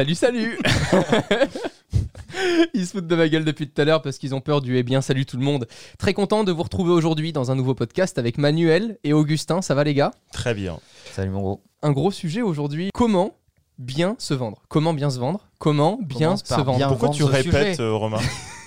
Salut, salut Ils se foutent de ma gueule depuis tout à l'heure parce qu'ils ont peur du Eh bien, salut tout le monde. Très content de vous retrouver aujourd'hui dans un nouveau podcast avec Manuel et Augustin. Ça va les gars? Très bien. Salut mon gros. Un gros sujet aujourd'hui. Comment bien se vendre? Comment bien se vendre? Comment bien se par vendre? Bien Pourquoi vendre tu ce répètes, sujet? euh, Romain?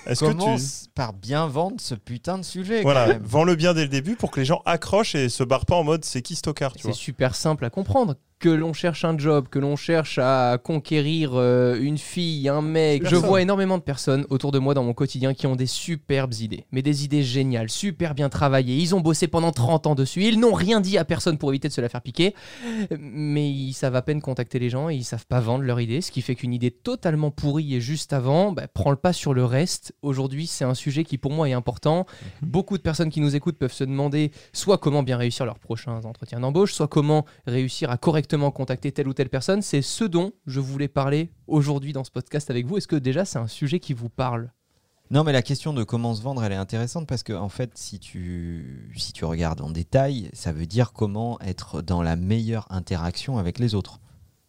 Est-ce que tu. Commence par bien vendre ce putain de sujet. quand Voilà, vends-le bien dès le début pour que les gens accrochent et se barrent pas en mode c'est qui Stockard, C'est super simple à comprendre. Que l'on cherche un job, que l'on cherche à conquérir euh, une fille, un mec. Je vois énormément de personnes autour de moi dans mon quotidien qui ont des superbes idées. Mais des idées géniales, super bien travaillées. Ils ont bossé pendant 30 ans dessus. Ils n'ont rien dit à personne pour éviter de se la faire piquer. Mais ils savent à peine contacter les gens et ils savent pas vendre leur idée. Ce qui fait qu'une idée totalement pourrie et juste avant bah, prend le pas sur le reste. Aujourd'hui, c'est un sujet qui pour moi est important. Beaucoup de personnes qui nous écoutent peuvent se demander soit comment bien réussir leurs prochains entretiens d'embauche, soit comment réussir à correctement contacter telle ou telle personne. C'est ce dont je voulais parler aujourd'hui dans ce podcast avec vous. Est-ce que déjà c'est un sujet qui vous parle? Non, mais la question de comment se vendre, elle est intéressante parce que, en fait, si tu, si tu regardes en détail, ça veut dire comment être dans la meilleure interaction avec les autres.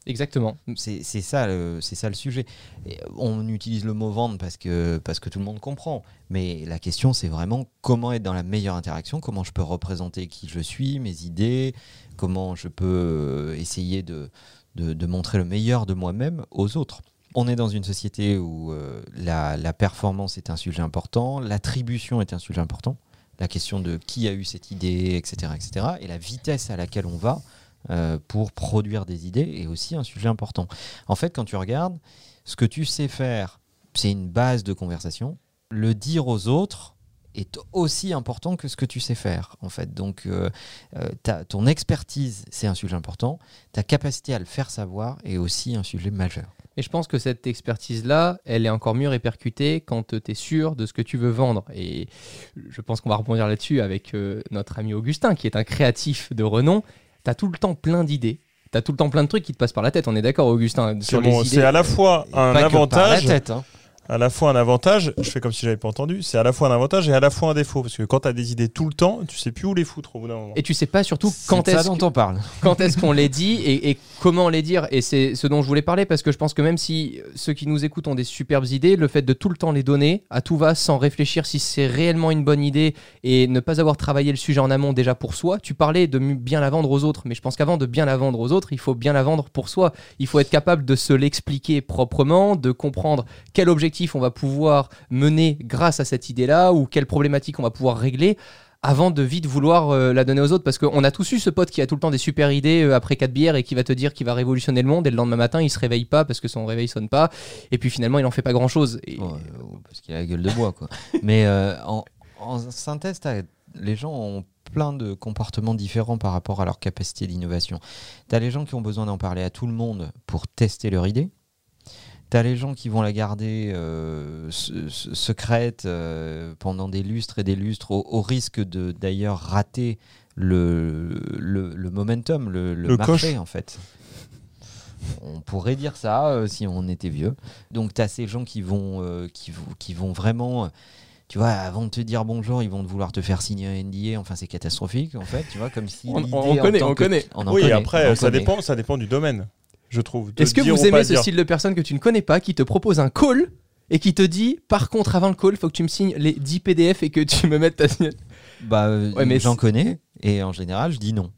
Exactement. C'est ça, le- ça le sujet. Et on utilise le mot vendre parce que, parce que tout le monde comprend. Mais la question, c'est vraiment comment être dans la meilleure interaction, comment je peux représenter qui je suis, mes idées, comment je peux euh, essayer de, de, de montrer le meilleur de moi-même aux autres. On est dans une société où euh, la, la performance est un sujet important, l'attribution est un sujet important, la question de qui a eu cette idée, etc. etc. et la vitesse à laquelle on va euh, pour produire des idées est aussi un sujet important. En fait, quand tu regardes, ce que tu sais faire, c'est une base de conversation. Le dire aux autres est aussi important que ce que tu sais faire, en fait. Donc, euh, euh, ton expertise, c'est un sujet important. Ta capacité à le faire savoir est aussi un sujet majeur. Et je pense que cette expertise-là, elle est encore mieux répercutée quand tu es sûr de ce que tu veux vendre. Et je pense qu'on va rebondir là-dessus avec euh, notre ami Augustin, qui est un créatif de renom. Tu as tout le temps plein d'idées. Tu as tout le temps plein de trucs qui te passent par la tête. On est d'accord, Augustin C'est sur les bon, idées. c'est à la fois un avantage, tête, hein. À la fois un avantage, je fais comme si j'avais pas entendu, c'est à la fois un avantage et à la fois un défaut. Parce que quand tu as des idées tout le temps, tu sais plus où les foutre au bout d'un moment. Et tu sais pas surtout quand est-ce dont que- on parle. quand est-ce qu'on les dit et, et comment les dire. Et c'est ce dont je voulais parler parce que je pense que même si ceux qui nous écoutent ont des superbes idées, le fait de tout le temps les donner à tout va sans réfléchir si c'est réellement une bonne idée et ne pas avoir travaillé le sujet en amont déjà pour soi. Tu parlais de bien la vendre aux autres, mais je pense qu'avant de bien la vendre aux autres, il faut bien la vendre pour soi. Il faut être capable de se l'expliquer proprement, de comprendre quel objectif on va pouvoir mener grâce à cette idée-là ou quelle problématique on va pouvoir régler avant de vite vouloir euh, la donner aux autres parce qu'on a tous eu ce pote qui a tout le temps des super idées euh, après 4 bières et qui va te dire qu'il va révolutionner le monde et le lendemain matin il se réveille pas parce que son réveil sonne pas et puis finalement il en fait pas grand chose parce qu'il a la gueule de bois, quoi. Mais euh, en, en synthèse, les gens ont plein de comportements différents par rapport à leur capacité d'innovation. Tu as les gens qui ont besoin d'en parler à tout le monde pour tester leur idée. Tu as les gens qui vont la garder euh, se- se- secrète euh, pendant des lustres et des lustres, au, au risque de d'ailleurs rater le, le, le momentum, le, le Le marché coche. en fait. On pourrait dire ça euh, si on était vieux. Donc tu as ces gens qui vont, euh, qui, vont- qui vont vraiment, tu vois, avant de te dire bonjour, ils vont te vouloir te faire signer un NDA. Enfin, c'est catastrophique en fait, tu vois, comme si. On- connaît, on que- connaît. on en oui, connaît, après, ça connaît. dépend, ça dépend du domaine, je trouve. Est-ce que vous aimez ce dire. style de personne que tu ne connais pas qui te propose un call et qui te dit par contre avant le call faut que tu me signes les 10 PDF et que tu me mettes ta signature Bah, euh, Ouais, mais j'en connais et en général, je dis non.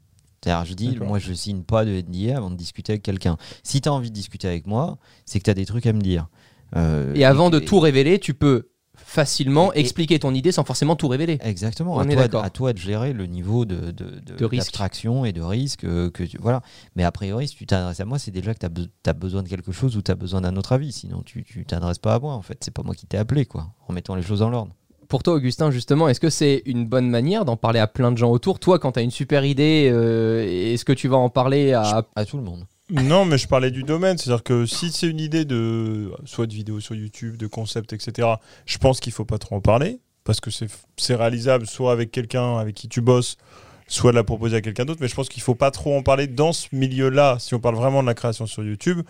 C'est-à-dire, je dis, moi, je signe pas de NDA avant de discuter avec quelqu'un. Si tu as envie de discuter avec moi, c'est que tu as des trucs à me dire. Euh, et avant de et- tout révéler tu peux facilement Et- expliquer ton idée sans forcément tout révéler Exactement. On à, est toi, à toi de gérer le niveau de, de, De risque. d'abstraction et de risque. euh, que tu- voilà. Mais a priori, si tu t'adresses à moi, c'est déjà que tu as, besoin de quelque chose ou tu as besoin d'un autre avis. Sinon, tu tu t'adresses pas à moi. En fait, c'est pas moi qui t'ai appelé, quoi. En mettant les choses en l'ordre. Pour toi, Augustin, justement, est-ce que c'est une bonne manière d'en parler à plein de gens autour? Toi, quand tu as une super idée, euh, est-ce que tu vas en parler à... À tout le monde. Non, mais je parlais du domaine. C'est-à-dire que si c'est une idée de soit de vidéo sur YouTube, de concept, etc., je pense qu'il faut pas trop en parler parce que c'est réalisable soit avec quelqu'un avec qui tu bosses, soit de la proposer à quelqu'un d'autre. Mais je pense qu'il faut pas trop en parler dans ce milieu-là. Si on parle vraiment de la création sur YouTube,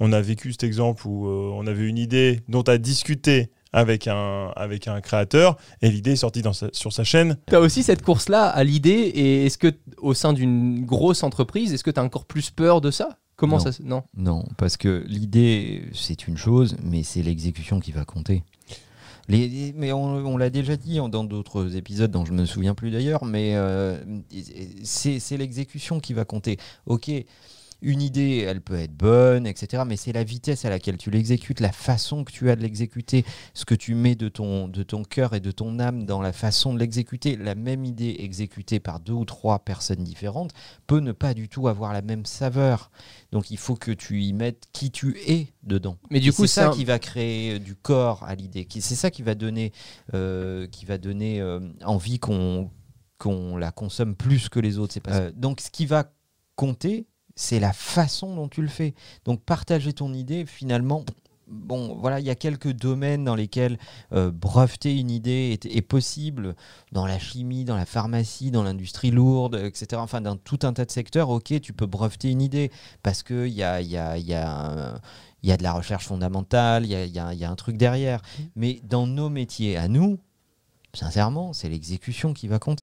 on a vécu cet exemple où euh, on avait une idée dont à discuter avec un, avec un créateur et l'idée est sortie dans sa- sur sa chaîne. Tu as aussi cette course-là à l'idée et est-ce que au sein d'une grosse entreprise, est-ce que tu as encore plus peur de ça? Comment Non. ça Non? Non, parce que l'idée, c'est une chose, mais c'est l'exécution qui va compter. Les- les- mais on, on l'a déjà dit dans d'autres épisodes dont je me souviens plus d'ailleurs, mais euh, c'est c'est l'exécution qui va compter. Ok, une idée, elle peut être bonne, etc. Mais c'est la vitesse à laquelle tu l'exécutes, la façon que tu as de l'exécuter, ce que tu mets de ton, de ton cœur et de ton âme dans la façon de l'exécuter. La même idée exécutée par deux ou trois personnes différentes peut ne pas du tout avoir la même saveur. Donc il faut que tu y mettes qui tu es dedans. Mais du Et coup, c'est ça un- qui va créer euh, du corps à l'idée. C'est ça qui va donner, euh, qui va donner euh, envie qu'on qu'on la consomme plus que les autres. Pas Euh, donc ce qui va compter, c'est la façon dont tu le fais. Donc partager ton idée, finalement. Bon, voilà, il y a quelques domaines dans lesquels euh, breveter une idée est, est possible, dans la chimie, dans la pharmacie, dans l'industrie lourde, etc. Enfin, dans tout un tas de secteurs, ok, tu peux breveter une idée parce qu'il y a, il y, a, y, a y a de la recherche fondamentale, il y a, y a- il y a un truc derrière. Mais dans nos métiers à nous, sincèrement, c'est l'exécution qui va compter.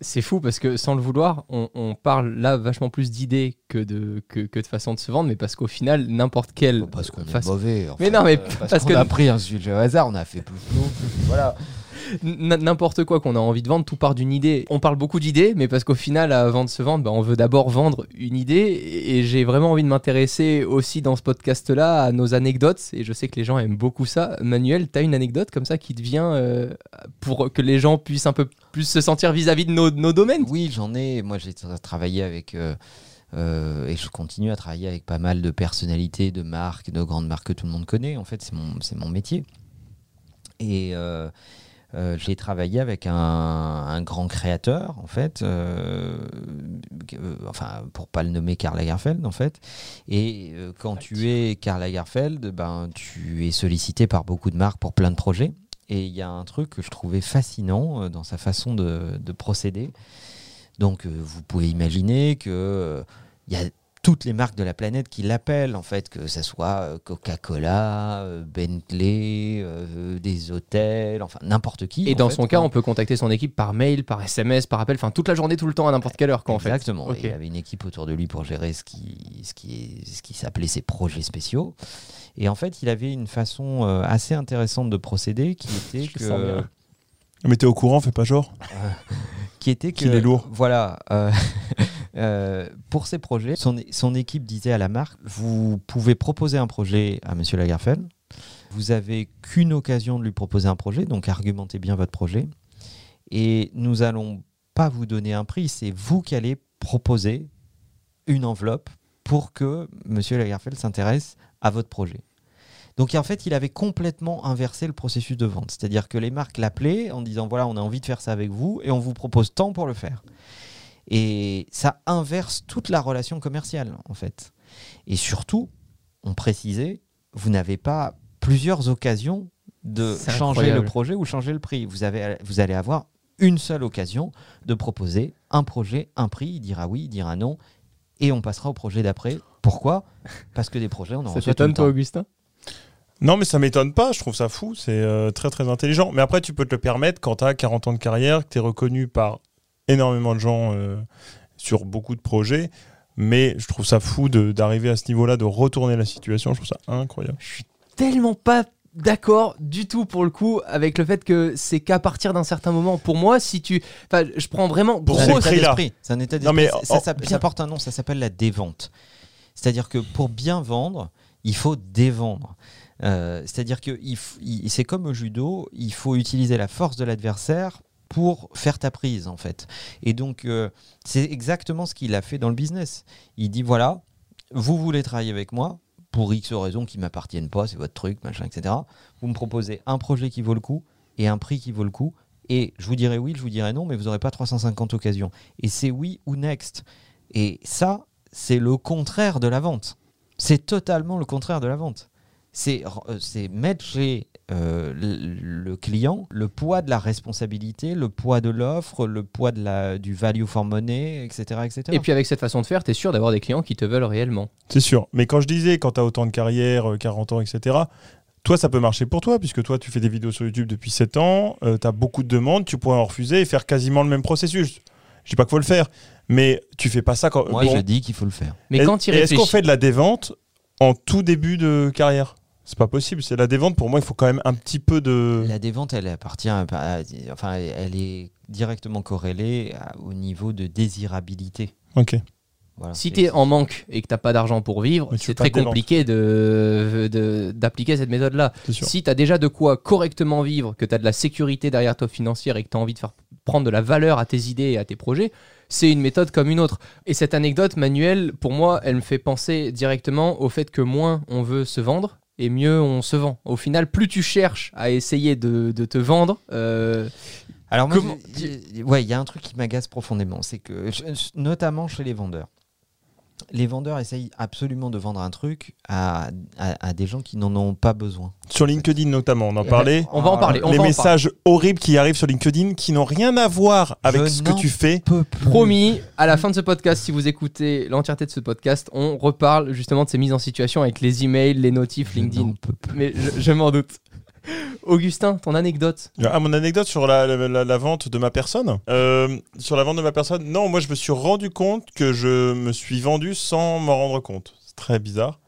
C'est fou parce que sans le vouloir, on, on parle là vachement plus d'idées que de, que, que de façon de se vendre, mais parce qu'au final, n'importe quel. Parce qu'on est mauvais. en Mais fait. non, mais Euh, parce parce, que- qu'on a pris un sujet au hasard, on a fait plus. Voilà. N'importe quoi qu'on a envie de vendre, tout part d'une idée. On parle beaucoup d'idées, mais parce qu'au final, avant de se vendre, bah, on veut d'abord vendre une idée. Et j'ai vraiment envie de m'intéresser aussi dans ce podcast-là à nos anecdotes. Et je sais que les gens aiment beaucoup ça. Manuel, tu as une anecdote comme ça qui te vient euh, pour que les gens puissent un peu plus se sentir vis-à-vis de nos, nos domaines? Oui, j'en ai. Moi, j'ai tra- travaillé avec. euh, euh, et je continue à travailler avec pas mal de personnalités, de marques, de grandes marques que tout le monde connaît. En fait, c'est mon, mon métier. Et euh, j'ai travaillé avec un, un grand créateur, en fait, euh, euh, enfin, pour pas le nommer Karl Lagerfeld, en fait. Et euh, quand tu es Karl Lagerfeld, ben, tu es sollicité par beaucoup de marques pour plein de projets. Et il y a un truc que je trouvais fascinant euh, dans sa façon de, de procéder. Donc, vous pouvez imaginer que il y a toutes les marques de la planète qui l'appellent, en fait, que ce soit euh, Coca-Cola, euh, Bentley, euh, des hôtels, enfin n'importe qui. Et dans fait, son cas, on peut contacter son équipe par mail, par SMS, par appel, enfin toute la journée, tout le temps, à n'importe quelle heure, quoi, en fait. Exactement. Ok. Il y avait une équipe autour de lui pour gérer ce qui, ce qui, ce qui s'appelait ses projets spéciaux. Et en fait, il avait une façon assez intéressante de procéder qui était que. Mais t'es au courant, fais pas genre. qui était que, Qu'il est lourd. Voilà. euh, euh, pour ces projets, son, équipe disait à la marque vous pouvez proposer un projet à Monsieur Lagerfeld. Vous avez qu'une occasion de lui proposer un projet, donc argumentez bien votre projet. Et nous allons pas vous donner un prix, c'est vous qui allez proposer une enveloppe pour que Monsieur Lagerfeld s'intéresse à votre projet. Donc en fait, il avait complètement inversé le processus de vente. C'est-à-dire que les marques l'appelaient en disant voilà, on a envie de faire ça avec vous et on vous propose tant pour le faire. Et ça inverse toute la relation commerciale en fait. Et surtout, on précisait, vous n'avez pas plusieurs occasions de changer incroyable. le projet ou changer le prix. Vous, avez, vous allez avoir une seule occasion de proposer un projet, un prix. Il dira oui, il dira non. Et on passera au projet d'après. Pourquoi? Parce que des projets, on en Ça reçoit tout le toi. Augustin? Non, mais ça m'étonne pas, je trouve ça fou, c'est euh, très très intelligent. Mais après, tu peux te le permettre quand tu as 40 ans de carrière, que tu es reconnu par énormément de gens euh, sur beaucoup de projets. Mais je trouve ça fou de- d'arriver à ce niveau-là, de retourner la situation. Je trouve ça incroyable. Je suis tellement pas d'accord du tout pour le coup avec le fait que c'est qu'à partir d'un certain moment. Pour moi, si tu. Enfin, je prends vraiment Pour C'est un ce grosse. état d'esprit. C'est un état d'esprit. ça, ça- bien. ça porte un nom, ça s'appelle la dévente. C'est-à-dire que pour bien vendre, il faut dévendre. Euh, C'est-à-dire que il f- il- c'est comme au judo, il faut utiliser la force de l'adversaire pour faire ta prise en fait. Et donc euh, c'est exactement ce qu'il a fait dans le business. Il dit voilà, vous voulez travailler avec moi pour X raisons qui m'appartiennent pas, c'est votre truc, machin, etc. Vous me proposez un projet qui vaut le coup et un prix qui vaut le coup Et je vous dirai oui, je vous dirai non, mais vous n'aurez pas 350 occasions. Et c'est oui ou next. Et ça, c'est le contraire de la vente. C'est totalement le contraire de la vente. C'est euh, c'est mettre chez euh, le le client le poids de la responsabilité, le poids de l'offre, le poids de la, du value for money, etc. etc. Et puis avec cette façon de faire, tu es sûr d'avoir des clients qui te veulent réellement. C'est sûr. Mais quand je disais, quand tu as autant de carrière, euh, 40 ans, etc., toi, ça peut marcher pour toi, puisque toi, tu fais des vidéos sur YouTube depuis 7 ans, tu as beaucoup de demandes, tu pourrais en refuser et faire quasiment le même processus. Je dis pas qu'il faut le faire, mais tu fais pas ça quand. Moi, bon. je dis qu'il faut le faire. Mais Et- quand Est-ce qu'on fait de la dévente en tout début de carrière? C'est pas possible. C'est la dévente, pour moi, il faut quand même un petit peu de. La dévente, elle appartient, à- à- enfin, elle est directement corrélée à- au niveau de désirabilité. Ok. Voilà, si tu es en manque et que t'as pas d'argent pour vivre, tu c'est très de compliqué de- de- d'appliquer cette méthode-là. Si tu as déjà de quoi correctement vivre, que tu as de la sécurité derrière toi financière et que tu as envie de faire prendre de la valeur à tes idées et à tes projets, c'est une méthode comme une autre. Et cette anecdote, Manuel, pour moi, elle me fait penser directement au fait que moins on veut se vendre et mieux on se vend. Au final, plus tu cherches à essayer de, de te vendre, euh, Alors, moi, Comment- j'ai- j'ai- ouais, il y a un truc qui m'agace profondément, c'est que, je- notamment chez les vendeurs, les vendeurs essayent absolument de vendre un truc à, à- à des gens qui n'en ont pas besoin. Sur LinkedIn notamment, on en parlait. on va en parler. on les messages horribles qui arrivent sur LinkedIn qui n'ont rien à voir avec Je ce que tu fais. Promis, à la fin de ce podcast, si vous écoutez l'entièreté de ce podcast, on reparle justement de ces mises en situation avec les emails, les notifs, LinkedIn. Mais je, je m'en doute. Augustin, ton anecdote Ah, mon anecdote sur la, la- la- la vente de ma personne. Euh, sur la vente de ma personne, non, moi je me suis rendu compte que je me suis vendu sans m'en rendre compte. C'est très bizarre.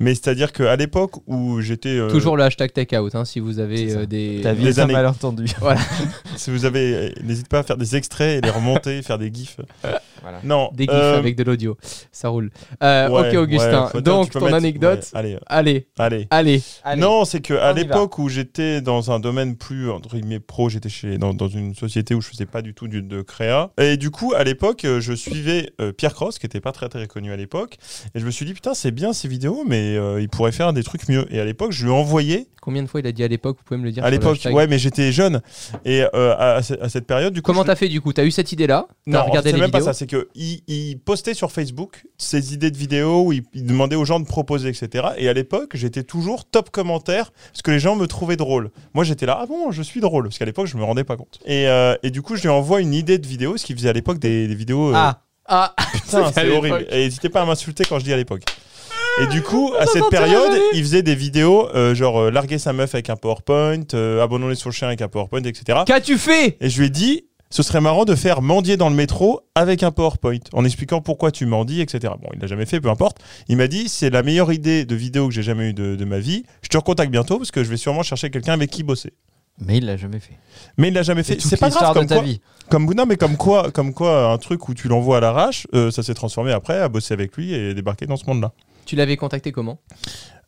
Mais c'est-à-dire qu'à l'époque où j'étais. euh, Toujours le hashtag takeout, hein, si vous avez euh, des. Des est un années. malentendu. Si vous avez. N'hésitez pas à faire des extraits et les remonter, faire des gifs. Voilà. Non. Des gifs euh, avec de l'audio. Ça roule. Euh, ouais, ok, Augustin. ouais, Donc, ton mettre- anecdote. ouais, allez, Allez, allez. allez. Allez. Non, c'est que à l'époque où j'étais dans un domaine plus entre guillemets pro, j'étais chez dans, dans une société où je faisais pas du tout du- de créa. Et du coup, à l'époque, euh, je suivais euh, Pierre Cross, qui était pas très très connu à l'époque, et je me suis dit putain, c'est bien ces vidéos, mais euh, il pourrait faire des trucs mieux. Et à l'époque, je lui ai envoyé. Combien de fois il a dit à l'époque Vous pouvez me le dire À l'époque, ouais, mais j'étais jeune. Et euh, à, à ce- à cette période, du coup, Comment je- t'as fait du coup? T'as eu cette idée-là? T'as non, regardé c'est les même vidéos? pas ça. C'est que il, il postait sur Facebook ses idées de vidéos où il, il demandait aux gens de proposer, etc. Et à l'époque, j'étais toujours top commentaire parce que les gens me trouvaient drôle. Moi, j'étais là, ah bon, je suis drôle parce qu'à l'époque, je me rendais pas compte. Et, euh, et du coup, je lui envoie une idée de vidéo, ce qu'il faisait à l'époque des, des vidéos. euh, Ah, Ah putain, c'est horrible. Et n'hésitez pas à m'insulter quand je dis à l'époque. Et du coup, à cette période, il faisait des vidéos euh, genre euh, larguer sa meuf avec un PowerPoint, euh, abandonner son chien avec un PowerPoint, etc. Qu'as-tu fait? Et je lui ai dit, ce serait marrant de faire mendier dans le métro avec un PowerPoint, en expliquant pourquoi tu mendies, etc. Bon, il l'a jamais fait, peu importe. Il m'a dit, c'est la meilleure idée de vidéo que j'ai jamais eue de, de ma vie. Je te recontacte bientôt parce que je vais sûrement chercher quelqu'un avec qui bosser. mais il l'a jamais fait. Mais il l'a jamais fait. C'est pas grave comme de ta quoi. vie. Comme non, mais comme quoi, comme quoi, un truc où tu l'envoies à l'arrache, euh, ça s'est transformé après à bosser avec lui et débarquer dans ce monde-là. Tu l'avais contacté comment?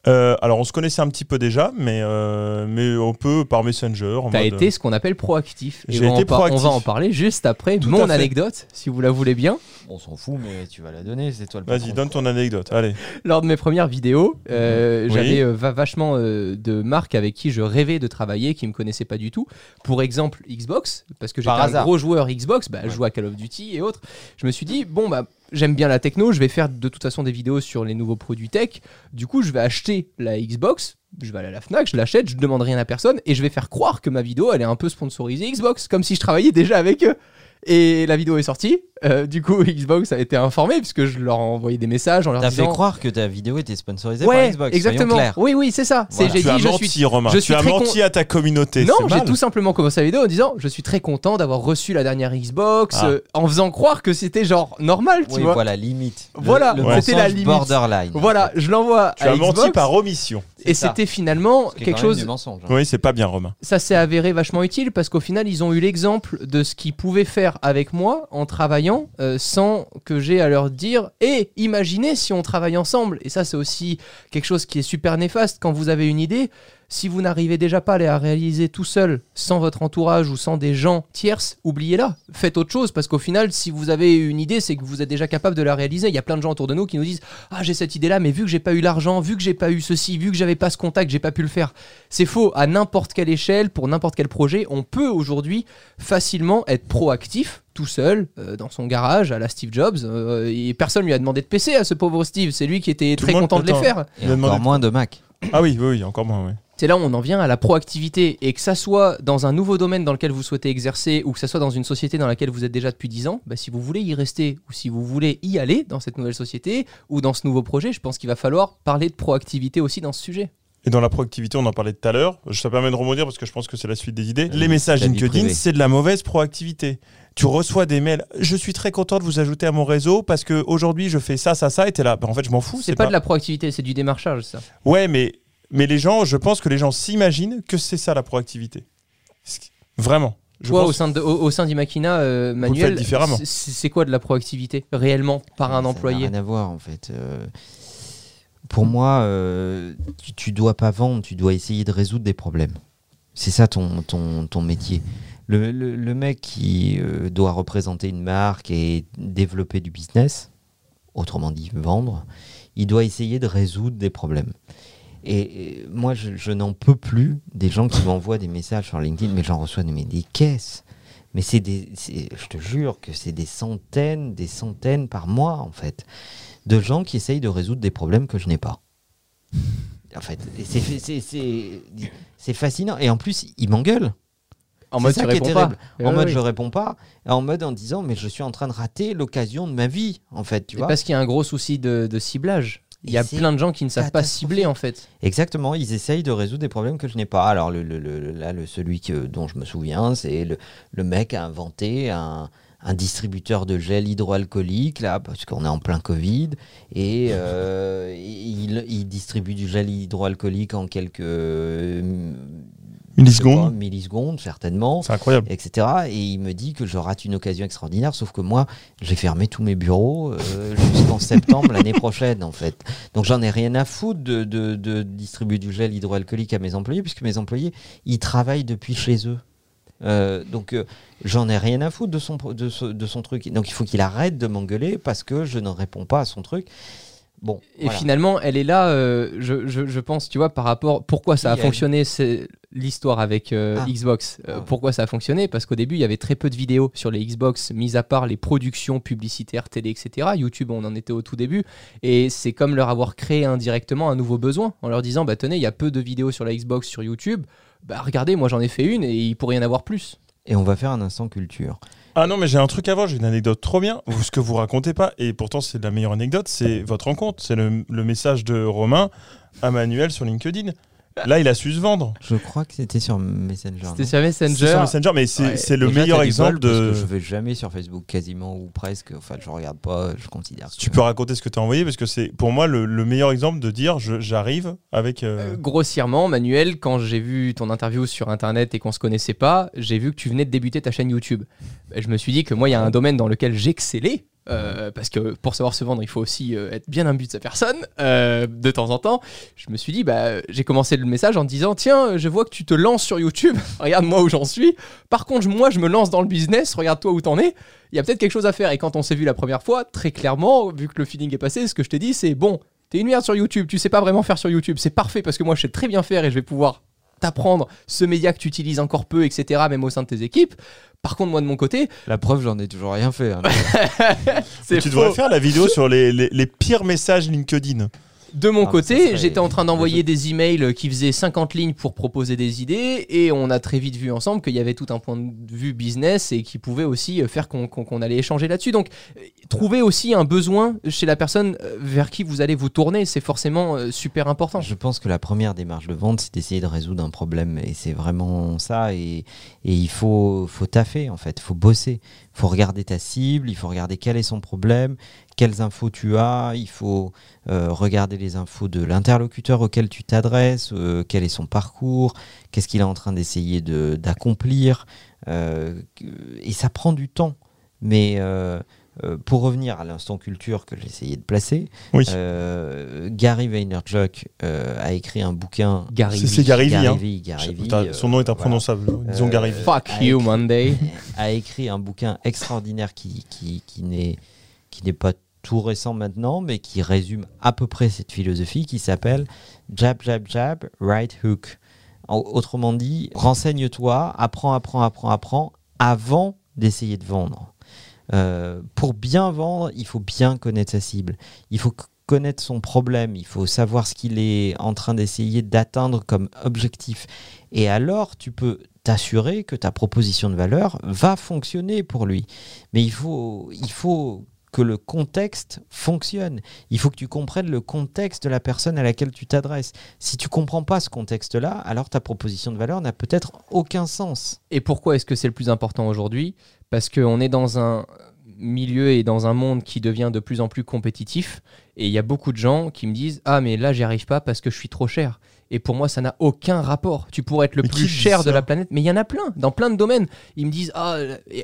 Euh, alors, on se connaissait un petit peu déjà, mais euh, mais on peut par Messenger. en T'as mode, été ce qu'on appelle proactif. Et on, va été en par- on proactif. va en parler juste après Tout mon anecdote, si vous la voulez bien. On s'en fout, mais tu vas la donner, c'est toi le Vas-y, donne ton anecdote. Allez. Lors de mes premières vidéos, euh, Oui. j'avais euh, va- vachement euh, de marques avec qui je rêvais de travailler, qui me connaissaient pas du tout. Pour exemple, Xbox, parce que j'étais un hasard. gros joueur Xbox, bah, je jouais à Call of Duty et autres. Je me suis dit, bon, bah, j'aime bien la techno, je vais faire de toute façon des vidéos sur les nouveaux produits tech. Du coup, je vais acheter la Xbox. Je vais aller à la Fnac, je l'achète, je ne demande rien à personne et je vais faire croire que ma vidéo elle est un peu sponsorisée Xbox, comme si je travaillais déjà avec eux. Et la vidéo est sortie. Euh, du coup, Xbox a été informé puisque je leur ai envoyé des messages en leur T'as disant. fait croire que ta vidéo était sponsorisée ouais, par Xbox. exactement. Oui, oui, c'est ça. C'est- Voilà. J'ai tu as dit, je menti, suis. Romain. je tu suis as très menti à ta communauté. Non, j'ai mal. tout simplement commencé la vidéo en disant je suis très content d'avoir reçu la dernière Xbox, Ah. euh, en faisant croire que c'était genre normal, tu Oui, vois. voilà, limite. Voilà, le Ouais. c'était la limite. Borderline. Voilà, je l'envoie Tu à as Xbox menti par omission. Et c'était finalement quelque même chose mensonge. hein. Oui, c'est pas bien, Romain. ça s'est avéré vachement utile parce qu'au final, ils ont eu l'exemple de ce qu'ils pouvaient faire avec moi en travaillant euh, sans que j'ai à leur dire Et imaginez si on travaille ensemble. Et ça, c'est aussi quelque chose qui est super néfaste quand vous avez une idée. Si vous n'arrivez déjà pas à les réaliser tout seul, sans votre entourage ou sans des gens tierces, oubliez-la. Faites autre chose parce qu'au final, si vous avez une idée, c'est que vous êtes déjà capable de la réaliser. Il y a plein de gens autour de nous qui nous disent Ah, j'ai cette idée-là, mais vu que j'ai pas eu l'argent, vu que j'ai pas eu ceci, vu que j'avais pas ce contact, j'ai pas pu le faire. C'est faux. À n'importe quelle échelle, pour n'importe quel projet, on peut aujourd'hui facilement être proactif tout seul euh, dans son garage à la Steve Jobs euh, et personne lui a demandé de PC à ce pauvre Steve c'est lui qui était Tout très content de les attends. faire Et encore de- moins de Mac. Ah oui, oui, oui, encore moins, oui. C'est là où on en vient à la proactivité et que ça soit dans un nouveau domaine dans lequel vous souhaitez exercer ou que ça soit dans une société dans laquelle vous êtes déjà depuis 10 ans, bah, si vous voulez y rester ou si vous voulez y aller dans cette nouvelle société ou dans ce nouveau projet, je pense qu'il va falloir parler de proactivité aussi dans ce sujet. Et dans la proactivité, on en parlait tout à l'heure. Ça permet de rebondir parce que je pense que c'est la suite des idées. Les messages LinkedIn, c'est de la mauvaise proactivité. Tu reçois des mails. Je suis très content de vous ajouter à mon réseau parce que aujourd'hui je fais ça, ça, ça. Et t'es là. Bah, en fait, je m'en fous. C'est pas, de la proactivité, c'est du démarchage ça. Ouais, mais mais les gens, je pense que les gens s'imaginent que c'est ça la proactivité. Vraiment. Je Toi, pense- au sein, de, au, au sein d'Imakina, euh, Manuel, c'est- quoi de la proactivité réellement par un Ça n'a employé rien à voir en fait. Euh, pour moi, euh, tu, tu dois pas vendre, tu dois essayer de résoudre des problèmes. C'est ça ton, ton, ton métier. Le, le- le mec qui euh, doit représenter une marque et développer du business, autrement dit vendre, il doit essayer de résoudre des problèmes. Et, moi, je, je n'en peux plus des gens qui m'envoient des messages sur LinkedIn, mais j'en reçois mais des caisses. Mais c'est des, je te jure que c'est des centaines, des centaines par mois en fait, de gens qui essayent de résoudre des problèmes que je n'ai pas. En fait, c'est, c'est, c'est, c'est fascinant. Et en plus, ils m'engueulent. En mode ça tu qui est réponds pas. En mode ouais. je réponds pas, en mode en disant mais je suis en train de rater l'occasion de ma vie en fait, tu vois. parce qu'il y a un gros souci de, de ciblage. Il y a plein de gens qui ne savent pas cibler en fait. Exactement, ils essayent de résoudre des problèmes que je n'ai pas. Alors le, le- le- là, le, celui que, dont je me souviens, c'est le, le mec a inventé un, un distributeur de gel hydroalcoolique, là, parce qu'on est en plein Covid, et euh, il, il distribue du gel hydroalcoolique en quelques Millisecondes. millisecondes, certainement. C'est incroyable. etc. Et il me dit que je rate une occasion extraordinaire, sauf que moi, j'ai fermé tous mes bureaux euh, jusqu'en septembre l'année prochaine, en fait. Donc j'en ai rien à foutre de, de- de distribuer du gel hydroalcoolique à mes employés, puisque mes employés, ils travaillent depuis chez eux. Euh, donc euh, j'en ai rien à foutre de son, de, ce- de son truc. Donc il faut qu'il arrête de m'engueuler parce que je ne réponds pas à son truc. Bon, Et voilà. finalement, elle est là, euh, je, je- je pense, tu vois, par rapport. Pourquoi ça a fonctionné, c'est l'histoire avec euh, Ah. Xbox. Euh, Ah. Pourquoi ça a fonctionné? Parce qu'au début, il y avait très peu de vidéos sur les Xbox, mis à part les productions publicitaires, télé, etc. YouTube, on en était au tout début. Et c'est comme leur avoir créé indirectement un nouveau besoin, en leur disant, bah tenez, il y a peu de vidéos sur la Xbox, sur YouTube. Bah regardez, moi j'en ai fait une et il pourrait y en avoir plus. Et on va faire un instant culture. Ah non, mais j'ai un truc avant, j'ai une anecdote trop bien. Ce que vous racontez pas, et pourtant c'est la meilleure anecdote, c'est votre rencontre. C'est le, le message de Romain à Manuel sur LinkedIn. Là, il a su se vendre. Je crois que c'était sur Messenger. C'était sur Messenger. C'est sur Messenger, mais c'est Ouais. le Déjà, meilleur exemple bol, parce de. que je vais jamais sur Facebook quasiment ou presque. Enfin, je regarde pas. Je considère. Tu que- peux raconter ce que tu as envoyé parce que c'est pour moi le, le meilleur exemple de dire j'arrive avec. euh, Euh, grossièrement, Manuel, quand j'ai vu ton interview sur internet et qu'on se connaissait pas, j'ai vu que tu venais de débuter ta chaîne YouTube. Je me suis dit que moi, il y a un domaine dans lequel j'excellais. Euh, parce que pour savoir se vendre, il faut aussi euh, être bien imbu de sa personne euh, de temps en temps. Je me suis dit, bah, j'ai commencé le message en disant Tiens, je vois que tu te lances sur YouTube, regarde-moi où j'en suis. Par contre, moi, je me lance dans le business, regarde-toi où t'en es. Il y a peut-être quelque chose à faire. Et quand on s'est vu la première fois, très clairement, vu que le feeling est passé, ce que je t'ai dit, c'est bon, T'es une merde sur YouTube, tu sais pas vraiment faire sur YouTube, c'est parfait parce que moi je sais très bien faire et je vais pouvoir t'apprendre ce média que tu utilises encore peu, etc., même au sein de tes équipes. Par contre, moi de mon côté, La preuve, j'en ai toujours rien fait. hein. c'est tu faux. devrais faire la vidéo sur les, les- les pires messages LinkedIn. De mon Ah, côté, serait- j'étais en train d'envoyer des emails qui faisaient 50 lignes pour proposer des idées et on a très vite vu ensemble qu'il y avait tout un point de vue business et qui pouvait aussi faire qu'on allait échanger là-dessus. Donc, euh, trouver aussi un besoin chez la personne euh, vers qui vous allez vous tourner, c'est forcément euh, super important. Je pense que la première démarche de vente, c'est d'essayer de résoudre un problème. Et c'est vraiment ça. Et, et il faut, faut taffer, en fait. Il faut bosser. Il faut regarder ta cible. Il faut regarder quel est son problème, quelles infos tu as. Il faut euh, regarder les infos de l'interlocuteur auquel tu t'adresses, euh, quel est son parcours, qu'est-ce qu'il est en train d'essayer de- d'accomplir. Euh, et ça prend du temps. Mais euh, pour revenir à l'instant culture que j'ai essayé de placer, Oui. euh, Gary Vaynerchuk euh, a écrit un bouquin. Gary C'est- Gary hein. Son nom est voilà. imprononçable. Disons Euh, Gary. Fuck a you Monday. a écrit un bouquin extraordinaire qui, qui, qui n'est qui n'est pas tout récent maintenant, mais qui résume à peu près cette philosophie qui s'appelle Jab, Jab, Jab, Right Hook. En- autrement dit, renseigne-toi, apprends, apprends, apprends, apprends avant d'essayer de vendre. Euh, pour bien vendre, il faut bien connaître sa cible. Il faut connaître son problème. Il faut savoir ce qu'il est en train d'essayer d'atteindre comme objectif. Et alors, tu peux t'assurer que ta proposition de valeur va fonctionner pour lui. Mais il faut, il faut que le contexte fonctionne. Il faut que tu comprennes le contexte de la personne à laquelle tu t'adresses. Si tu comprends pas ce contexte-là, alors ta proposition de valeur n'a peut-être aucun sens. Et pourquoi est-ce que c'est le plus important aujourd'hui? Parce qu'on est dans un milieu et dans un monde qui devient de plus en plus compétitif. Et il y a beaucoup de gens qui me disent Ah, mais là, j'y arrive pas parce que je suis trop cher. Et pour moi, ça n'a aucun rapport. Tu pourrais être le Mais plus cher de la planète, mais il y en a plein, dans plein de domaines. Ils me disent Ah,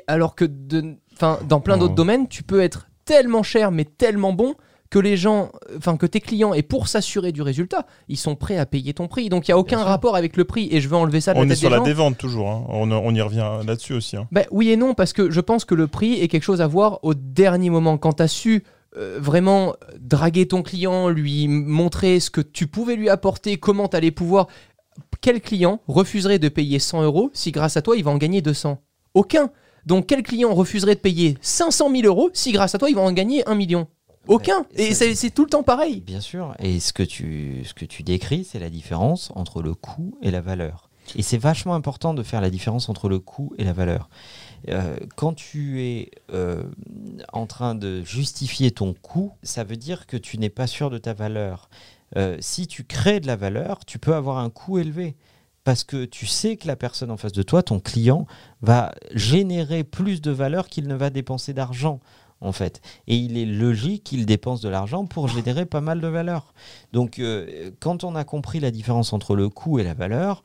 alors que de, enfin, dans plein d'autres domaines, tu peux être tellement cher, mais tellement bon que les gens, enfin que tes clients, et pour s'assurer du résultat, ils sont prêts à payer ton prix. Donc il n'y a aucun rapport avec le prix. Et je veux enlever ça de On la est tête sur des la gens. dévente toujours. hein. On, on y revient là-dessus aussi. hein. Ben, oui et non, parce que je pense que le prix est quelque chose à voir au dernier moment. Quand tu as su euh, vraiment draguer ton client, lui montrer ce que tu pouvais lui apporter, comment tu allais pouvoir. Quel client refuserait de payer 100 euros si grâce à toi il va en gagner 200 Aucun. Donc quel client refuserait de payer 500 000 euros si grâce à toi il va en gagner 1 million? Aucun. Et c'est tout le temps pareil. Bien sûr. Et ce que tu, ce que tu décris, c'est la différence entre le coût et la valeur. Et c'est vachement important de faire la différence entre le coût et la valeur. Euh, quand tu es euh, en train de justifier ton coût, ça veut dire que tu n'es pas sûr de ta valeur. Euh, si tu crées de la valeur, tu peux avoir un coût élevé. Parce que tu sais que la personne en face de toi, ton client, va générer plus de valeur qu'il ne va dépenser d'argent, en fait. Et il est logique qu'il dépense de l'argent pour générer pas mal de valeur. Donc, euh, quand on a compris la différence entre le coût et la valeur,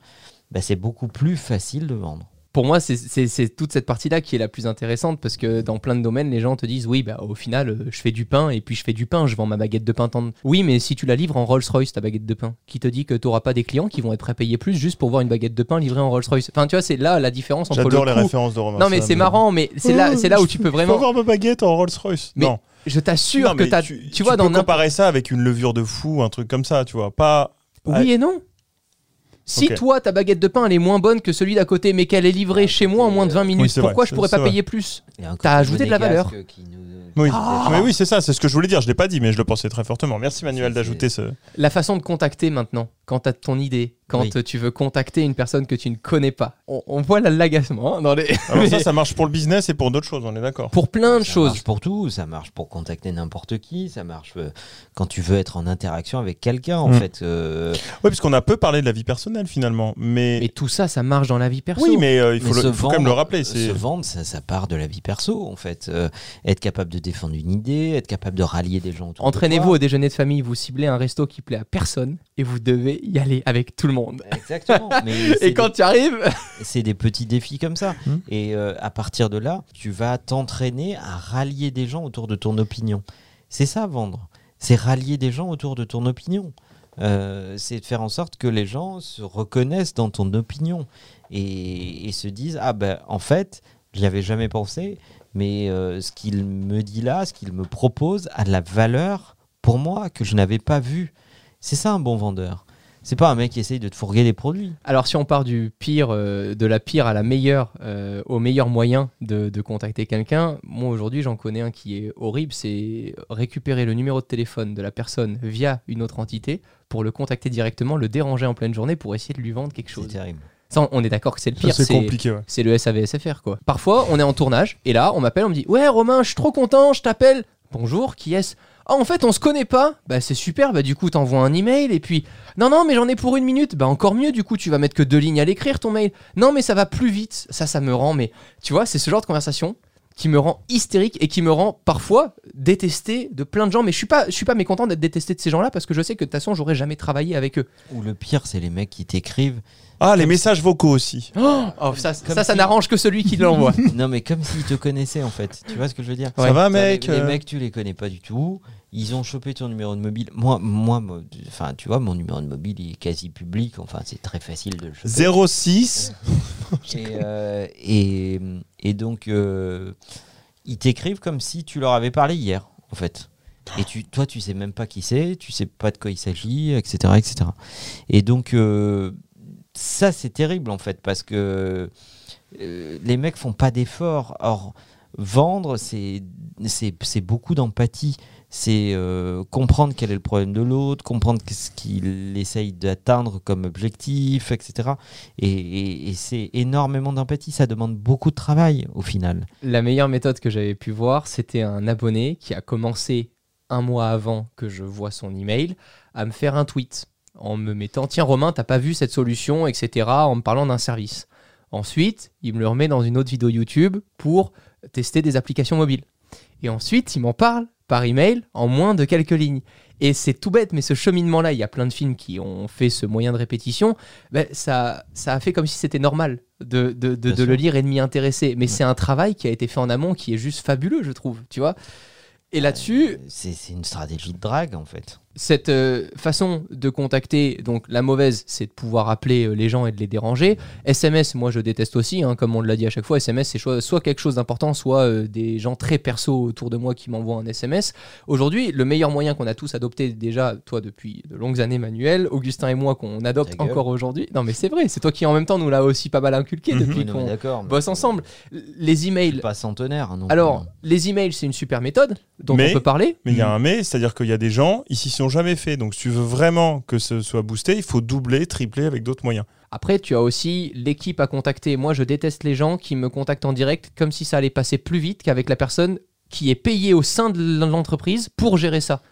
bah, c'est beaucoup plus facile de vendre. Pour moi, c'est- toute cette partie-là qui est la plus intéressante parce que dans plein de domaines, les gens te disent oui, bah au final, euh, je fais du pain et puis je fais du pain, je vends ma baguette de pain. tant- Oui, mais si tu la livres en Rolls-Royce, ta baguette de pain, qui te dit que tu n'auras pas des clients qui vont être prêts à payer plus juste pour voir une baguette de pain livrée en Rolls-Royce. Enfin, tu vois, c'est là la différence entre le J'adore les références de Romain. Non, mais c'est marrant, mais c'est là, c'est là où tu peux Je peux vraiment. avoir ma baguette en Rolls-Royce. Non. Je t'assure que t'as- tu, tu vois, dans peux n'importe- comparer ça avec une levure de fou, un truc comme ça, tu vois. Pas. Oui et non. Si toi, ta baguette de pain, elle est moins bonne que celui d'à côté, mais qu'elle est livrée Ah, chez moi en moins de 20 minutes, vrai, pourquoi je pourrais pas vrai. payer plus T'as ajouté de la valeur. nous- Oui. Ah. Mais oui, c'est ça, c'est ce que je voulais dire. Je l'ai pas dit, mais je le pensais très fortement. Merci Manuel d'ajouter ce. La façon de contacter maintenant, quand tu as ton idée, quand Oui. tu veux contacter une personne que tu ne connais pas, on, on voit la- l'agacement hein, dans les... Alors ça, ça marche pour le business et pour d'autres choses, on est d'accord. pour plein de Ça choses. marche pour tout, ça marche pour contacter n'importe qui, ça marche euh, quand tu veux être en interaction avec quelqu'un en Mm. fait. euh, Oui, parce qu'on a peu parlé de la vie personnelle finalement, mais. Mais tout ça, ça marche dans la vie perso. oui, mais euh, il faut, mais le- faut quand même le rappeler. Se vendre, ça, ça part de la vie perso en fait. Euh, être capable de défendre une idée, être capable de rallier des gens autour de Entraînez-vous toi. au déjeuner de famille, vous ciblez un resto qui plaît à personne et vous devez y aller avec tout le monde. Exactement. Mais Et quand des- tu arrives, c'est des petits défis comme ça. Hmm. Et euh, à partir de là, tu vas t'entraîner à rallier des gens autour de ton opinion. C'est ça, vendre. C'est rallier des gens autour de ton opinion. Euh, c'est de faire en sorte que les gens se reconnaissent dans ton opinion et, et se disent Ah ben en fait, j'y avais jamais pensé, mais euh, ce qu'il me dit là, ce qu'il me propose a de la valeur pour moi que je n'avais pas vu. C'est ça un bon vendeur. C'est pas un mec qui essaye de te fourguer des produits. alors si on part du pire, euh, de la pire à la meilleure, euh, au meilleur moyen de, de contacter quelqu'un, moi aujourd'hui j'en connais un qui est horrible, c'est récupérer le numéro de téléphone de la personne via une autre entité pour le contacter directement, le déranger en pleine journée pour essayer de lui vendre quelque C'est chose. terrible. Ça, on est d'accord que c'est le pire. c'est compliqué, ouais. c'est le SAVSFR quoi. Parfois, on est en tournage et là, on m'appelle, on me dit "Ouais, Romain, je suis trop content, je t'appelle." Bonjour, qui est-ce? Ah, en fait, on se connaît pas. Bah, c'est super. Bah, du coup, t'envoies un email et puis "Non non, mais j'en ai pour une minute." Bah, encore mieux, du coup, tu vas mettre que deux lignes à l'écrire ton mail. "Non, mais ça va plus vite." Ça ça me rend mais tu vois, c'est ce genre de conversation qui me rend hystérique et qui me rend parfois détesté de plein de gens. Mais je suis pas, je suis pas mécontent d'être détesté de ces gens-là parce que je sais que de toute façon, j'aurais jamais travaillé avec eux. Ou le pire, c'est les mecs qui t'écrivent. Ah, les messages vocaux aussi. Oh, ça, Comme ça, ça si- n'arrange que celui qui l'envoie. non, mais comme s'ils te connaissaient en fait. Tu vois ce que je veux dire? Ouais. Ça va, Ça, mec les, les euh, mecs, tu les connais pas du tout. Ils ont chopé ton numéro de mobile. Moi, moi, enfin, tu vois, mon numéro de mobile il est quasi public. Enfin, c'est très facile de le choper. 06. Et, euh, et, et donc, euh, ils t'écrivent comme si tu leur avais parlé hier, en fait. Et tu, toi, tu sais même pas qui c'est, tu sais pas de quoi il s'agit, etc., etc. Et donc, euh, ça, c'est terrible, en fait, parce que les mecs font pas d'efforts. Or, vendre, c'est beaucoup d'empathie. C'est euh, comprendre quel est le problème de l'autre, comprendre ce qu'il essaye d'atteindre comme objectif, etc. Et, et- et c'est énormément d'empathie. Ça demande beaucoup de travail au final. La meilleure méthode que j'avais pu voir, c'était un abonné qui a commencé un mois avant que je vois son email à me faire un tweet en me mettant Tiens, Romain, t'as pas vu cette solution, etc., en me parlant d'un service. Ensuite, il me le remet dans une autre vidéo YouTube pour tester des applications mobiles. Et ensuite, il m'en parle par email en moins de quelques lignes. Et c'est tout bête, mais ce cheminement-là, il y a plein de films qui ont fait ce moyen de répétition, ben, ça, ça a fait comme si c'était normal de, de, de- le lire et de m'y intéresser. Mais c'est un travail qui a été fait en amont qui est juste fabuleux, je trouve, tu vois. Et là-dessus, C'est c'est une stratégie de drague en fait. Cette euh, façon de contacter, donc la mauvaise, c'est de pouvoir appeler euh, les gens et de les déranger. SMS, moi je déteste aussi, hein, comme on l'a dit à chaque fois, SMS c'est soit, quelque chose d'important, soit euh, des gens très perso autour de moi qui m'envoient un SMS. Aujourd'hui, le meilleur moyen qu'on a tous adopté déjà, toi depuis de longues années Manuel, Augustin et moi qu'on adopte encore aujourd'hui, non mais c'est vrai, c'est toi qui en même temps nous l'a aussi pas mal inculqué Mhm. depuis qu'on bosse ensemble. Les je suis emails, Pas centenaire. hein, non alors plus. les emails c'est une super méthode dont Mais- on peut parler. Mais il y a un mais, c'est-à-dire qu'il y a des gens, ils jamais fait. Donc, si tu veux vraiment que ce soit boosté, il faut doubler, tripler avec d'autres moyens. Après, tu as aussi l'équipe à contacter. Moi, je déteste les gens qui me contactent en direct comme si ça allait passer plus vite qu'avec la personne qui est payée au sein de l'entreprise pour gérer ça.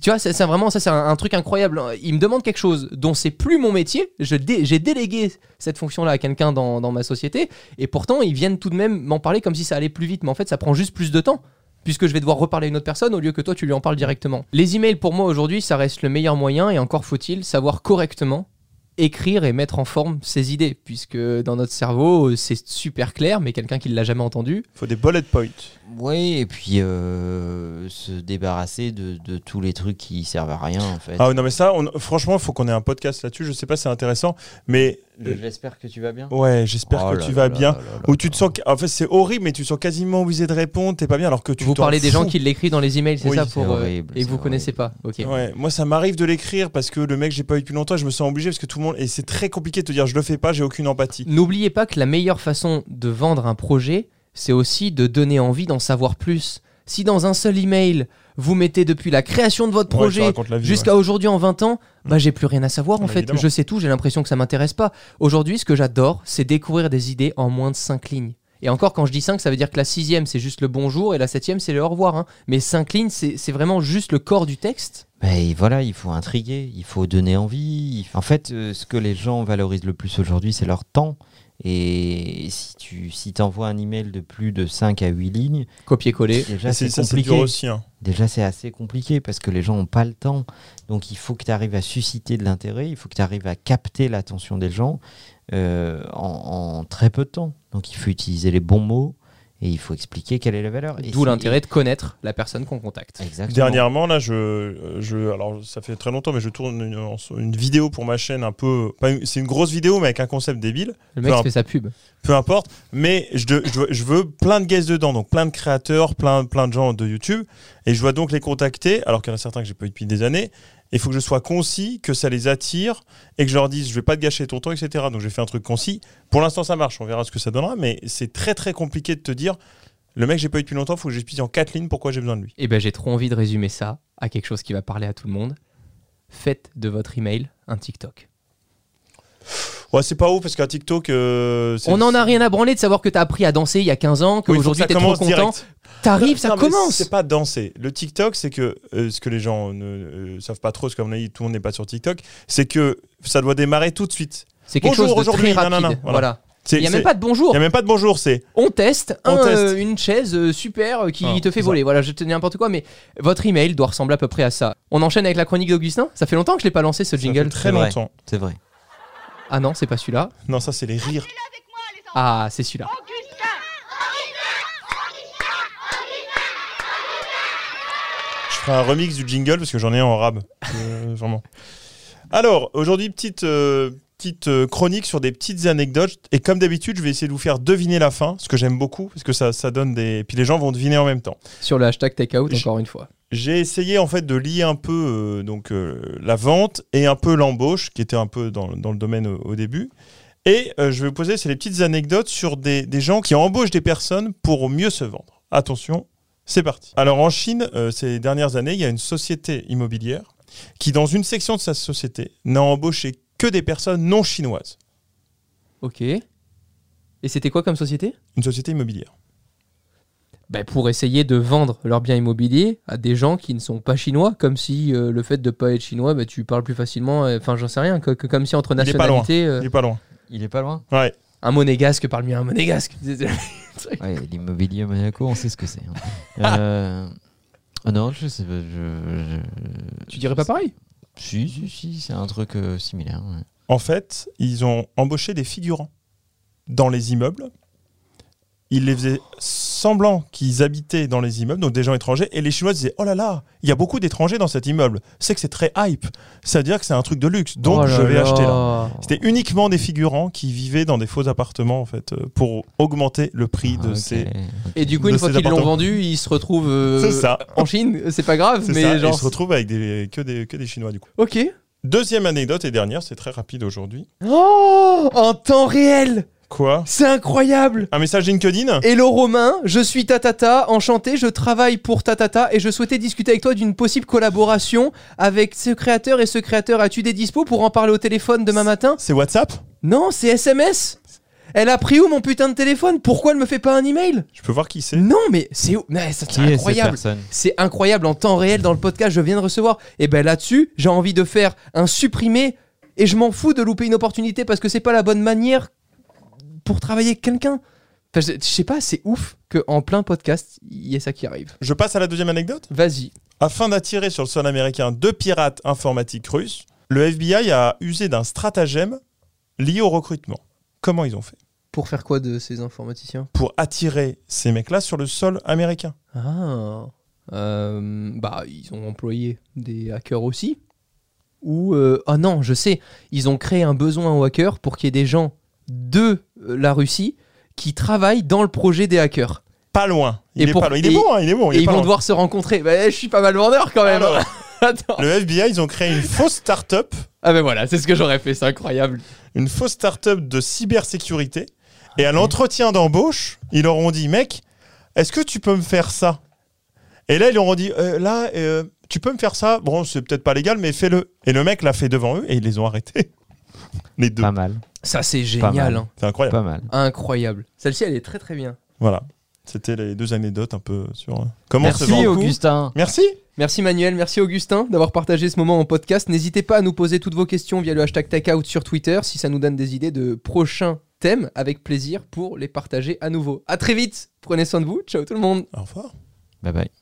Tu vois, c'est vraiment ça, c'est un, truc incroyable. Il me demande quelque chose dont c'est plus mon métier. J'ai délégué cette fonction-là à quelqu'un dans, dans ma société, et pourtant ils viennent tout de même m'en parler comme si ça allait plus vite. Mais en fait, ça prend juste plus de temps. Puisque je vais devoir reparler à une autre personne au lieu que toi tu lui en parles directement. Les emails pour moi aujourd'hui ça reste le meilleur moyen et encore faut-il savoir correctement écrire et mettre en forme ses idées, puisque dans notre cerveau, c'est super clair, mais quelqu'un qui ne l'a jamais entendu, Il faut des bullet points. Oui, et puis euh, se débarrasser de, de tous les trucs qui servent à rien en fait. Ah oui, non, mais ça, on- franchement, il faut qu'on ait un podcast là-dessus. Je sais pas, c'est intéressant. Mais J'espère que tu vas bien. ouais, j'espère Oh que là tu là vas là bien. là Où tu te sens. En fait, c'est horrible, mais tu te sens quasiment obligé de répondre. T'es pas bien alors que tu vous parlez des gens qui l'écrivent dans les emails, c'est Oui, ça pour euh, horrible, et vous connaissez pas. Ok. Ouais, moi ça m'arrive de l'écrire parce que le mec j'ai pas eu depuis longtemps, je me sens obligé parce que tout le monde et c'est très compliqué de te dire je le fais pas, j'ai aucune empathie. N'oubliez pas que la meilleure façon de vendre un projet, c'est aussi de donner envie d'en savoir plus. Si dans un seul email, vous mettez depuis la création de votre projet jusqu'à aujourd'hui en 20 ans, bah j'ai plus rien à savoir en Bah, fait. évidemment. Je sais tout, j'ai l'impression que ça m'intéresse pas. Aujourd'hui, ce que j'adore, c'est découvrir des idées en moins de 5 lignes. Et encore, quand je dis 5, ça veut dire que la sixième, c'est juste le bonjour et la septième, c'est le au revoir. hein. Mais 5 lignes, c'est c'est vraiment juste le corps du texte. Mais voilà, il faut intriguer, il faut donner envie. En fait, euh, ce que les gens valorisent le plus aujourd'hui, c'est leur temps. Et si tu si envoies un email de plus de 5 à 8 lignes, Copier-coller. déjà c'est ça compliqué. aussi. hein. Déjà, c'est assez compliqué parce que les gens n'ont pas le temps. Donc, il faut que tu arrives à susciter de l'intérêt, il faut que tu arrives à capter l'attention des gens euh, en, en très peu de temps. Donc, il faut utiliser les bons mots et il faut expliquer quelle est la valeur. Et D'où l'intérêt de connaître la personne qu'on contacte. Exactement. Dernièrement là, je, je alors ça fait très longtemps mais je tourne une, une vidéo pour ma chaîne un peu c'est une grosse vidéo mais avec un concept débile, Le mec Peu fait sa pub. peu importe, mais je, de- je, veux- je veux plein de guests dedans donc plein de créateurs, plein plein de gens de YouTube et je dois donc les contacter alors qu'il y en a certains que j'ai pas eu depuis des années. Il faut que je sois concis, que ça les attire et que je leur dise je vais pas te gâcher ton temps, etc. Donc j'ai fait un truc concis. Pour l'instant ça marche, on verra ce que ça donnera, mais c'est très très compliqué de te dire le mec j'ai pas eu depuis longtemps, faut que j'explique en quatre lignes pourquoi j'ai besoin de lui. Et ben j'ai trop envie de résumer ça à quelque chose qui va parler à tout le monde. Faites de votre email un TikTok. Ouais, c'est pas ouf parce qu'un TikTok. euh, On en a rien à branler de savoir que t'as appris à danser il y a 15 ans, qu'aujourd'hui t'es trop content. T'arrives, ça Non, commence. C'est pas danser. Le TikTok, c'est que euh, ce que les gens ne euh, savent pas trop, parce qu'à mon avis, tout le monde n'est pas sur TikTok, c'est que ça doit démarrer tout de suite. C'est quelque Bonjour, chose de très aujourd'hui, rapide. nanana, voilà. Il n'y a même pas de bonjour. il y a même pas de bonjour, c'est On teste, On un, teste. euh, une chaise euh, super euh, qui Ah, te fait voler. Voilà, je te dis n'importe quoi, mais votre email doit ressembler à peu près à ça. On enchaîne avec la chronique d'Augustin. Ça fait longtemps que je l'ai pas lancé ce ça jingle. fait très C'est vrai. longtemps. C'est vrai. Ah non, c'est pas celui-là. Non, ça c'est les rires. Ah, c'est celui-là. Je ferai un remix du jingle parce que j'en ai un en rab. Euh, vraiment. Alors, aujourd'hui, petite, euh, petite euh, chronique sur des petites anecdotes. Et comme d'habitude, je vais essayer de vous faire deviner la fin, ce que j'aime beaucoup, parce que ça, ça donne des. Puis les gens vont deviner en même temps. Sur le hashtag takeout, encore une fois. J'ai essayé en fait de lier un peu euh, donc euh, la vente et un peu l'embauche, qui était un peu dans, dans le domaine au, au début. Et euh, je vais vous poser c'est les petites anecdotes sur des, des gens qui embauchent des personnes pour mieux se vendre. Attention, c'est parti. Alors en Chine, euh, ces dernières années, il y a une société immobilière qui, dans une section de sa société, n'a embauché que des personnes non chinoises. Ok. Et c'était quoi comme société? Une société immobilière. bah, Pour essayer de vendre leurs biens immobiliers à des gens qui ne sont pas chinois, comme si euh, le fait de pas être chinois, bah, tu parles plus facilement. euh, Enfin, j'en sais rien. que- que- comme si entre Il est pas loin. nationalités, euh, Il est pas loin. Il est pas loin? Ouais. un monégasque parle mieux à un monégasque. Ouais, l'immobilier à Monaco, on sait ce que c'est. hein. Euh, ah non, je sais pas. Je, je- tu dirais pas pareil? Si, si, si, c'est un truc euh, similaire. En fait, ils ont embauché des figurants dans les immeubles. Ils les faisaient semblant qu'ils habitaient dans les immeubles, donc des gens étrangers, et les Chinois disaient Oh là là, il y a beaucoup d'étrangers dans cet immeuble. C'est que c'est très hype. C'est-à-dire que c'est un truc de luxe, donc Oh là je vais là. acheter là. C'était uniquement des figurants qui vivaient dans des faux appartements, en fait, euh, pour augmenter le prix Ah, de ok. ces. Et du coup, une fois qu'ils l'ont vendu, ils se retrouvent euh, ça. en Chine. C'est pas grave, mais ça, genre. ils se retrouvent avec des, que, des, que des Chinois, du coup. Ok. Deuxième anecdote et dernière, c'est très rapide aujourd'hui. Oh En temps réel Quoi C'est incroyable. Un message LinkedIn Hello Romain, je suis Tatata, enchanté, je travaille pour Tatata et je souhaitais discuter avec toi d'une possible collaboration avec ce créateur et ce créateur. As-tu des dispos pour en parler au téléphone demain matin C'est WhatsApp Non, c'est SMS Elle a pris où mon putain de téléphone? Pourquoi elle me fait pas un email? Je peux voir qui c'est. Non, mais c'est incroyable. C'est incroyable en temps réel dans le podcast, je viens de recevoir. Et ben là-dessus, j'ai envie de faire un supprimé et je m'en fous de louper une opportunité parce que c'est pas la bonne manière pour travailler avec quelqu'un. Enfin, je, je sais pas, c'est ouf qu'en plein podcast, il y ait ça qui arrive. Je passe à la deuxième anecdote Vas-y. Afin d'attirer sur le sol américain deux pirates informatiques russes, le FBI a usé d'un stratagème lié au recrutement. Comment ils ont fait? Pour faire quoi de ces informaticiens? Pour attirer ces mecs-là sur le sol américain. Ah. Euh, bah, ils ont employé des hackers aussi. Ou. euh, ah non, je sais. Ils ont créé un besoin aux hackers pour qu'il y ait des gens de euh, la Russie qui travaillent dans le projet des hackers. Pas loin. Il Et est pour- pas loin. Il est et- bon, hein, il est bon. il Et est ils vont loin. devoir se rencontrer. Bah, je suis pas mal vendeur quand même. Alors, Attends. le FBI, ils ont créé une fausse start-up, Ah ben voilà, c'est ce que j'aurais fait, c'est incroyable. une fausse start-up de cybersécurité. Et à l'entretien d'embauche, ils leur ont dit, mec, est-ce que tu peux me faire ça? Et là, ils leur ont dit, Euh, là, euh, tu peux me faire ça? Bon, c'est peut-être pas légal, mais fais-le. Et le mec l'a fait devant eux et ils les ont arrêtés. Les deux. Pas mal. Ça c'est génial. hein. C'est incroyable. Pas mal. Incroyable. Celle-ci elle est très très bien. Voilà. C'était les deux anecdotes un peu sur euh, comment se Merci vendre. Augustin. Merci. Merci Manuel, merci Augustin d'avoir partagé ce moment en podcast. N'hésitez pas à nous poser toutes vos questions via le hashtag TakeOut sur Twitter si ça nous donne des idées de prochains thèmes avec plaisir pour les partager à nouveau. À très vite, prenez soin de vous, ciao tout le monde. Au revoir. Bye bye.